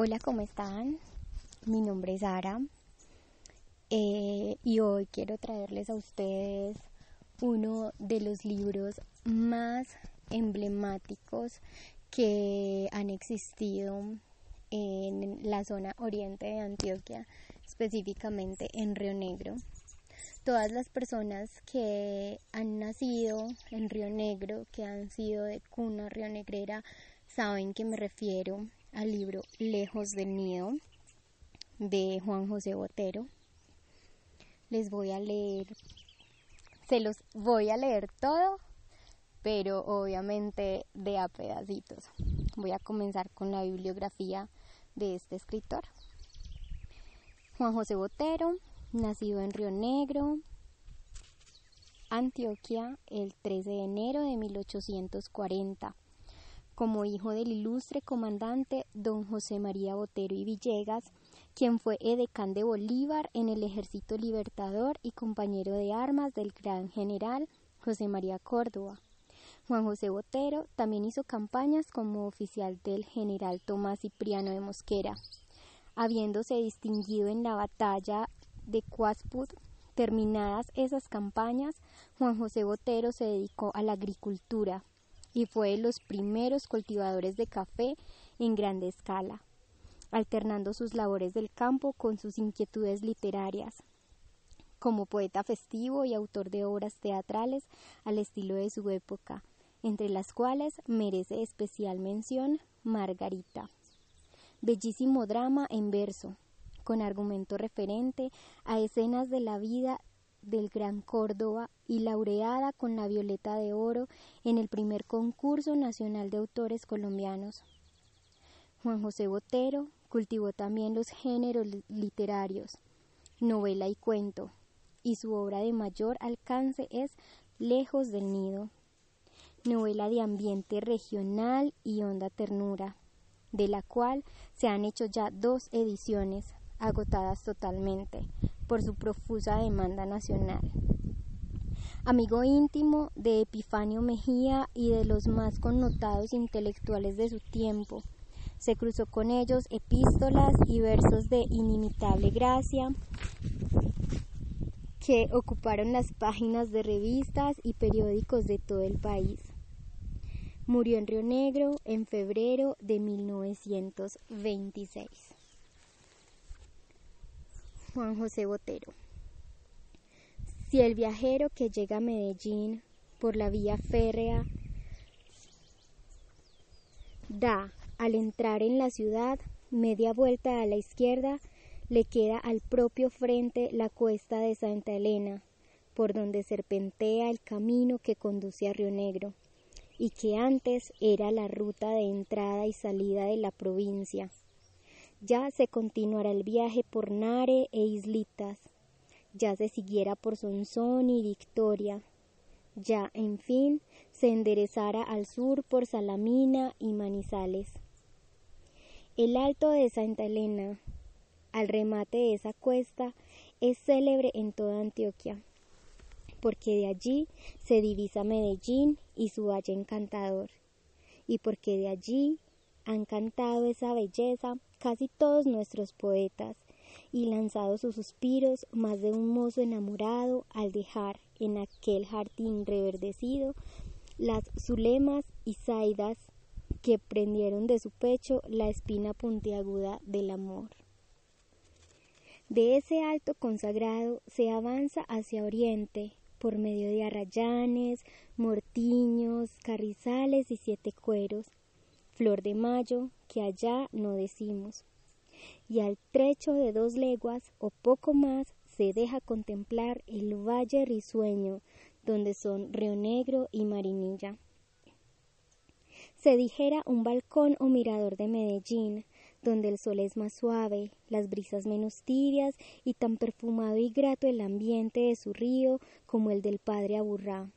Hola, ¿cómo están? Mi nombre es Sara eh, y hoy quiero traerles a ustedes uno de los libros más emblemáticos que han existido en la zona oriente de Antioquia, específicamente en Río Negro. Todas las personas que han nacido en Río Negro, que han sido de cuna rionegrera, saben que me refiero al libro Lejos del Nido de Juan José Botero. Les voy a leer, se los voy a leer todo, pero obviamente de a pedacitos. Voy a comenzar con la bibliografía de este escritor. Juan José Botero, nacido en Río Negro, Antioquia, el 13 de enero de 1840 como hijo del ilustre comandante don José María Botero y Villegas, quien fue edecán de Bolívar en el Ejército Libertador y compañero de armas del gran general José María Córdoba. Juan José Botero también hizo campañas como oficial del general Tomás Cipriano de Mosquera. Habiéndose distinguido en la batalla de Cuaspud, terminadas esas campañas, Juan José Botero se dedicó a la agricultura, y fue de los primeros cultivadores de café en grande escala, alternando sus labores del campo con sus inquietudes literarias. Como poeta festivo y autor de obras teatrales al estilo de su época, entre las cuales merece especial mención Margarita. Bellísimo drama en verso, con argumento referente a escenas de la vida del Gran Córdoba y laureada con la Violeta de Oro en el primer concurso nacional de autores colombianos. Juan José Botero cultivó también los géneros literarios, novela y cuento, y su obra de mayor alcance es Lejos del Nido, novela de ambiente regional y honda ternura, de la cual se han hecho ya dos ediciones, agotadas totalmente, por su profusa demanda nacional. Amigo íntimo de Epifanio Mejía y de los más connotados intelectuales de su tiempo, se cruzó con ellos epístolas y versos de inimitable gracia que ocuparon las páginas de revistas y periódicos de todo el país. Murió en Río Negro en febrero de 1926. Juan José Botero. Si el viajero que llega a Medellín por la vía férrea da al entrar en la ciudad media vuelta a la izquierda, le queda al propio frente la cuesta de Santa Elena, por donde serpentea el camino que conduce a Río Negro, y que antes era la ruta de entrada y salida de la provincia. Ya se continuará el viaje por Nare e Islitas, ya se siguiera por Sonsón y Victoria, ya, en fin, se enderezara al sur por Salamina y Manizales. El alto de Santa Elena, al remate de esa cuesta, es célebre en toda Antioquia, porque de allí se divisa Medellín y su valle encantador, y porque de allí han cantado esa belleza casi todos nuestros poetas y lanzado sus suspiros más de un mozo enamorado al dejar en aquel jardín reverdecido las zulemas y zaidas que prendieron de su pecho la espina puntiaguda del amor. De ese alto consagrado se avanza hacia oriente por medio de arrayanes, mortiños, carrizales y siete cueros, flor de mayo, que allá no decimos. Y al trecho de dos leguas o poco más se deja contemplar el valle risueño, donde son Río Negro y Marinilla. Se dijera un balcón o mirador de Medellín, donde el sol es más suave, las brisas menos tibias y tan perfumado y grato el ambiente de su río como el del padre Aburrá.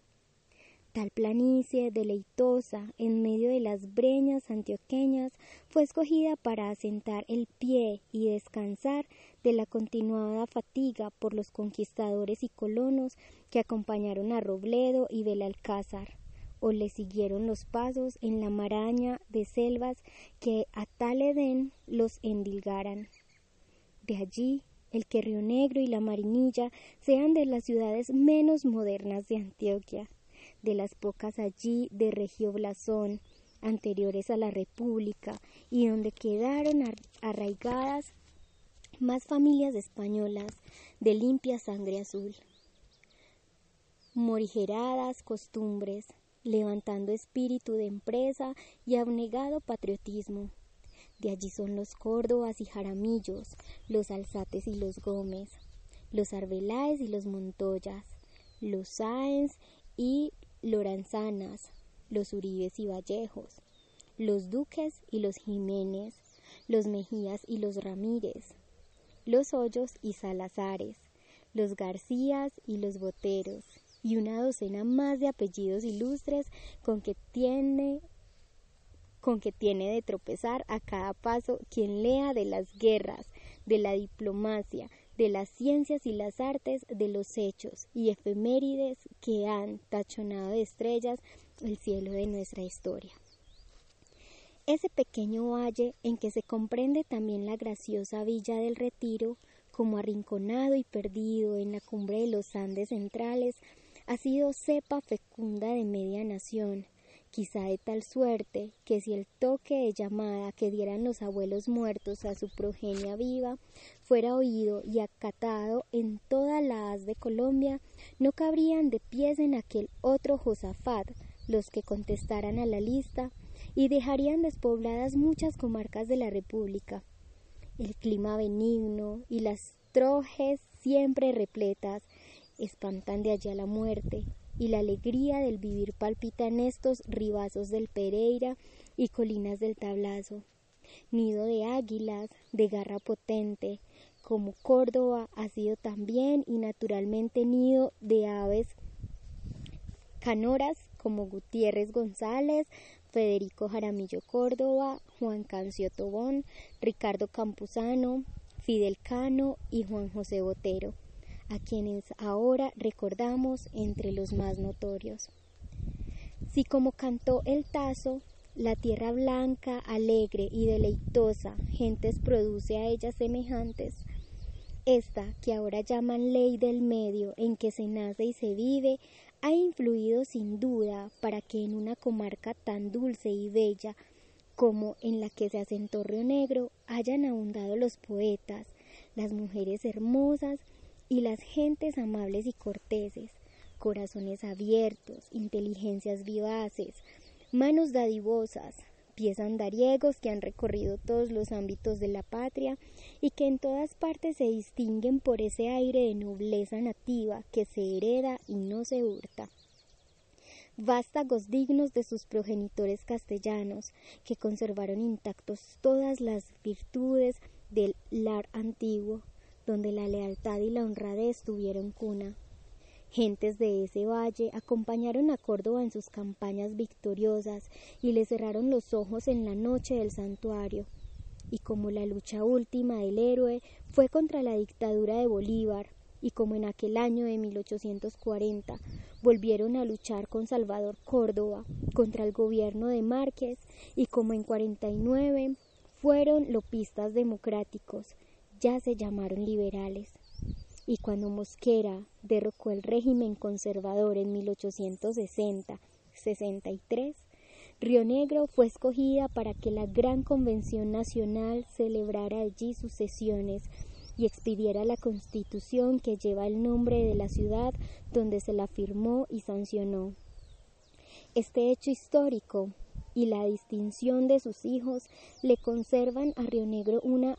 Tal planicie deleitosa en medio de las breñas antioqueñas fue escogida para asentar el pie y descansar de la continuada fatiga por los conquistadores y colonos que acompañaron a Robledo y Belalcázar, o le siguieron los pasos en la maraña de selvas que a tal Edén los endilgaran. De allí el que Río Negro y la Marinilla sean de las ciudades menos modernas de Antioquia, de las pocas allí de Regio Blasón, anteriores a la República, y donde quedaron arraigadas más familias españolas de limpia sangre azul. Morigeradas costumbres, levantando espíritu de empresa y abnegado patriotismo. De allí son los Córdobas y Jaramillos, los Alzates y los Gómez, los Arbeláez y los Montoyas, los Sáenz y Loranzanas, los Uribes y Vallejos, los Duques y los Jiménez, los Mejías y los Ramírez, los Hoyos y Salazares, los Garcías y los Boteros, y una docena más de apellidos ilustres con que tiene con que tiene de tropezar a cada paso quien lea de las guerras, de la diplomacia, de las ciencias y las artes, de los hechos y efemérides que han tachonado de estrellas el cielo de nuestra historia. Ese pequeño valle en que se comprende también la graciosa villa del Retiro, como arrinconado y perdido en la cumbre de los Andes centrales, ha sido cepa fecunda de media nación, quizá de tal suerte que si el toque de llamada que dieran los abuelos muertos a su progenia viva fuera oído y acatado en toda la haz de Colombia, no cabrían de pies en aquel otro Josafat los que contestaran a la lista y dejarían despobladas muchas comarcas de la República. El clima benigno y las trojes siempre repletas espantan de allá la muerte, y la alegría del vivir palpita en estos ribazos del Pereira y colinas del Tablazo. Nido de águilas, de garra potente, como Córdoba ha sido también y naturalmente nido de aves canoras como Gutiérrez González, Federico Jaramillo Córdoba, Juan Cancio Tobón, Ricardo Campuzano, Fidel Cano y Juan José Botero a quienes ahora recordamos entre los más notorios. Si como cantó el tazo, la tierra blanca, alegre y deleitosa, gentes produce a ellas semejantes, esta, que ahora llaman ley del medio en que se nace y se vive, ha influido sin duda para que en una comarca tan dulce y bella como en la que se asentó Río Negro hayan abundado los poetas, las mujeres hermosas y las gentes amables y corteses, corazones abiertos, inteligencias vivaces, manos dadivosas, pies andariegos que han recorrido todos los ámbitos de la patria y que en todas partes se distinguen por ese aire de nobleza nativa que se hereda y no se hurta. Vástagos dignos de sus progenitores castellanos, que conservaron intactos todas las virtudes del lar antiguo, donde la lealtad y la honradez tuvieron cuna. Gentes de ese valle acompañaron a Córdoba en sus campañas victoriosas y le cerraron los ojos en la noche del santuario. Y como la lucha última del héroe fue contra la dictadura de Bolívar, y como en aquel año de 1840 volvieron a luchar con Salvador Córdoba contra el gobierno de Márquez, y como en 49 fueron lopistas democráticos, ya se llamaron liberales. Y cuando Mosquera derrocó el régimen conservador en 1860-63, Río Negro fue escogida para que la Gran Convención Nacional celebrara allí sus sesiones y expidiera la constitución que lleva el nombre de la ciudad donde se la firmó y sancionó. Este hecho histórico y la distinción de sus hijos le conservan a Río Negro una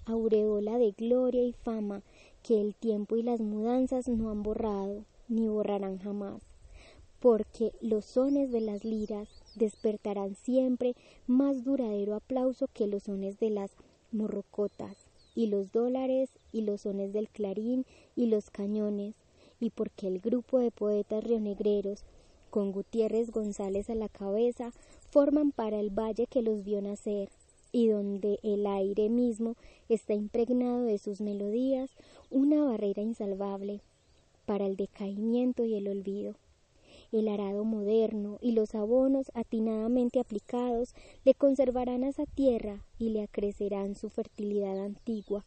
de gloria y fama que el tiempo y las mudanzas no han borrado ni borrarán jamás, porque los sones de las liras despertarán siempre más duradero aplauso que los sones de las morrocotas, y los dólares y los sones del clarín y los cañones, y porque el grupo de poetas rionegreros, con Gutiérrez González a la cabeza, forman para el valle que los vio nacer y donde el aire mismo está impregnado de sus melodías, una barrera insalvable para el decaimiento y el olvido. el arado moderno y los abonos atinadamente aplicados le conservarán a esa tierra y le acrecerán su fertilidad antigua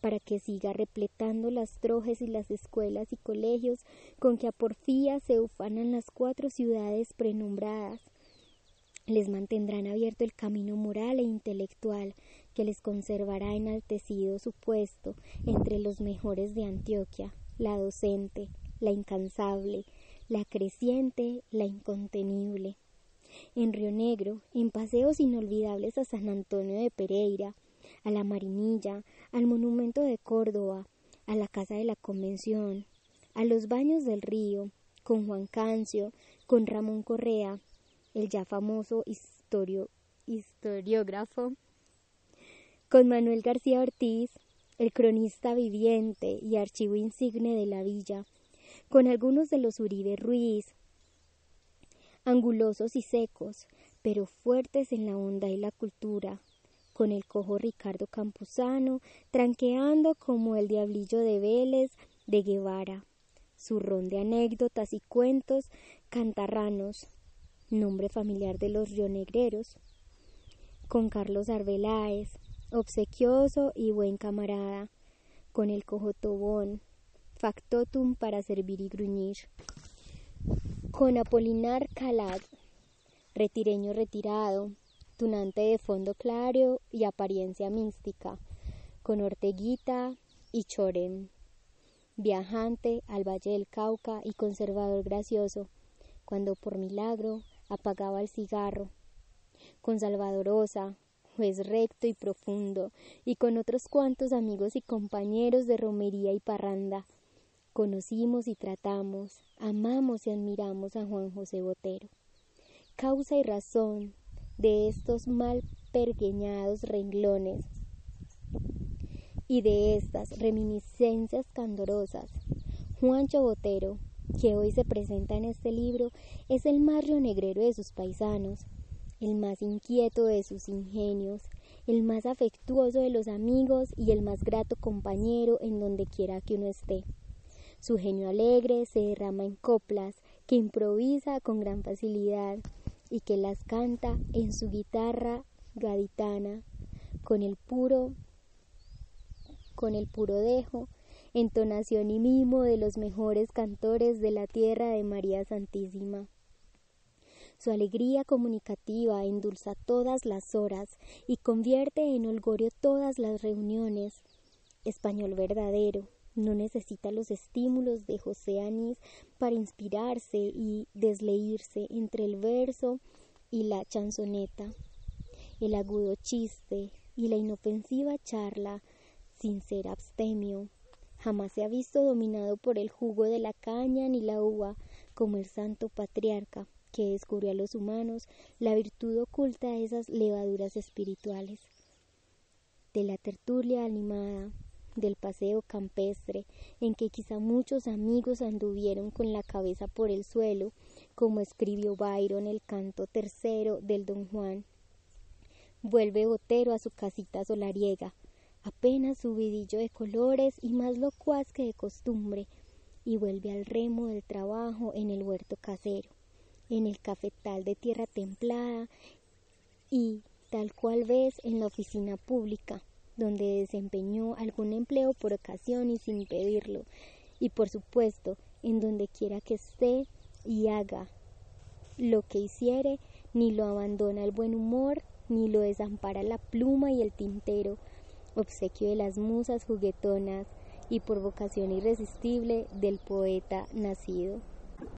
para que siga repletando las trojes y las escuelas y colegios con que a porfía se ufanan las cuatro ciudades prenombradas. Les mantendrán abierto el camino moral e intelectual que les conservará enaltecido su puesto entre los mejores de Antioquia, la docente, la incansable, la creciente, la incontenible. En Río Negro, en paseos inolvidables a San Antonio de Pereira, a la Marinilla, al Monumento de Córdoba, a la Casa de la Convención, a los baños del río, con Juan Cancio, con Ramón Correa, el ya famoso historiógrafo, con Manuel García Ortiz, el cronista viviente y archivo insigne de la villa, con algunos de los Uribe Ruiz, angulosos y secos, pero fuertes en la onda y la cultura, con el cojo Ricardo Campuzano, tranqueando como el diablillo de Vélez de Guevara, zurrón de anécdotas y cuentos cantarranos, nombre familiar de los rionegreros, con Carlos Arbeláez, obsequioso y buen camarada, con el cojo Tobón, factotum para servir y gruñir. Con Apolinar Calad, retireño retirado, tunante de fondo claro y apariencia mística, con Orteguita y Chorem, viajante al Valle del Cauca y conservador gracioso, cuando por milagro apagaba el cigarro, con Salvadorosa, juez recto y profundo, y con otros cuantos amigos y compañeros de romería y parranda, Conocimos y tratamos, amamos y admiramos a Juan José Botero. Causa y razón de estos mal pergueñados renglones y de estas reminiscencias candorosas, Juancho Botero, que hoy se presenta en este libro, es el más rionegrero de sus paisanos, el más inquieto de sus ingenios, el más afectuoso de los amigos y el más grato compañero en donde quiera que uno esté. Su genio alegre se derrama en coplas que improvisa con gran facilidad y que las canta en su guitarra gaditana con el puro con el puro dejo, entonación y mimo de los mejores cantores de la tierra de María Santísima. Su alegría comunicativa endulza todas las horas y convierte en holgorio todas las reuniones. Español verdadero, no necesita los estímulos de José Anís para inspirarse y desleírse entre el verso y la chanzoneta, el agudo chiste y la inofensiva charla sin ser abstemio. Jamás se ha visto dominado por el jugo de la caña ni la uva, como el santo patriarca que descubrió a los humanos la virtud oculta de esas levaduras espirituales. De la tertulia animada, del paseo campestre, en que quizá muchos amigos anduvieron con la cabeza por el suelo, como escribió Byron el canto tercero del Don Juan. Vuelve Botero a su casita solariega, apenas subidillo de colores y más locuaz que de costumbre, y vuelve al remo del trabajo en el huerto casero, en el cafetal de tierra templada y, tal cual ves, en la oficina pública, donde desempeñó algún empleo por ocasión y sin pedirlo, y por supuesto en donde quiera que esté y haga lo que hiciere, ni lo abandona el buen humor, ni lo desampara la pluma y el tintero, obsequio de las musas juguetonas y por vocación irresistible del poeta nacido.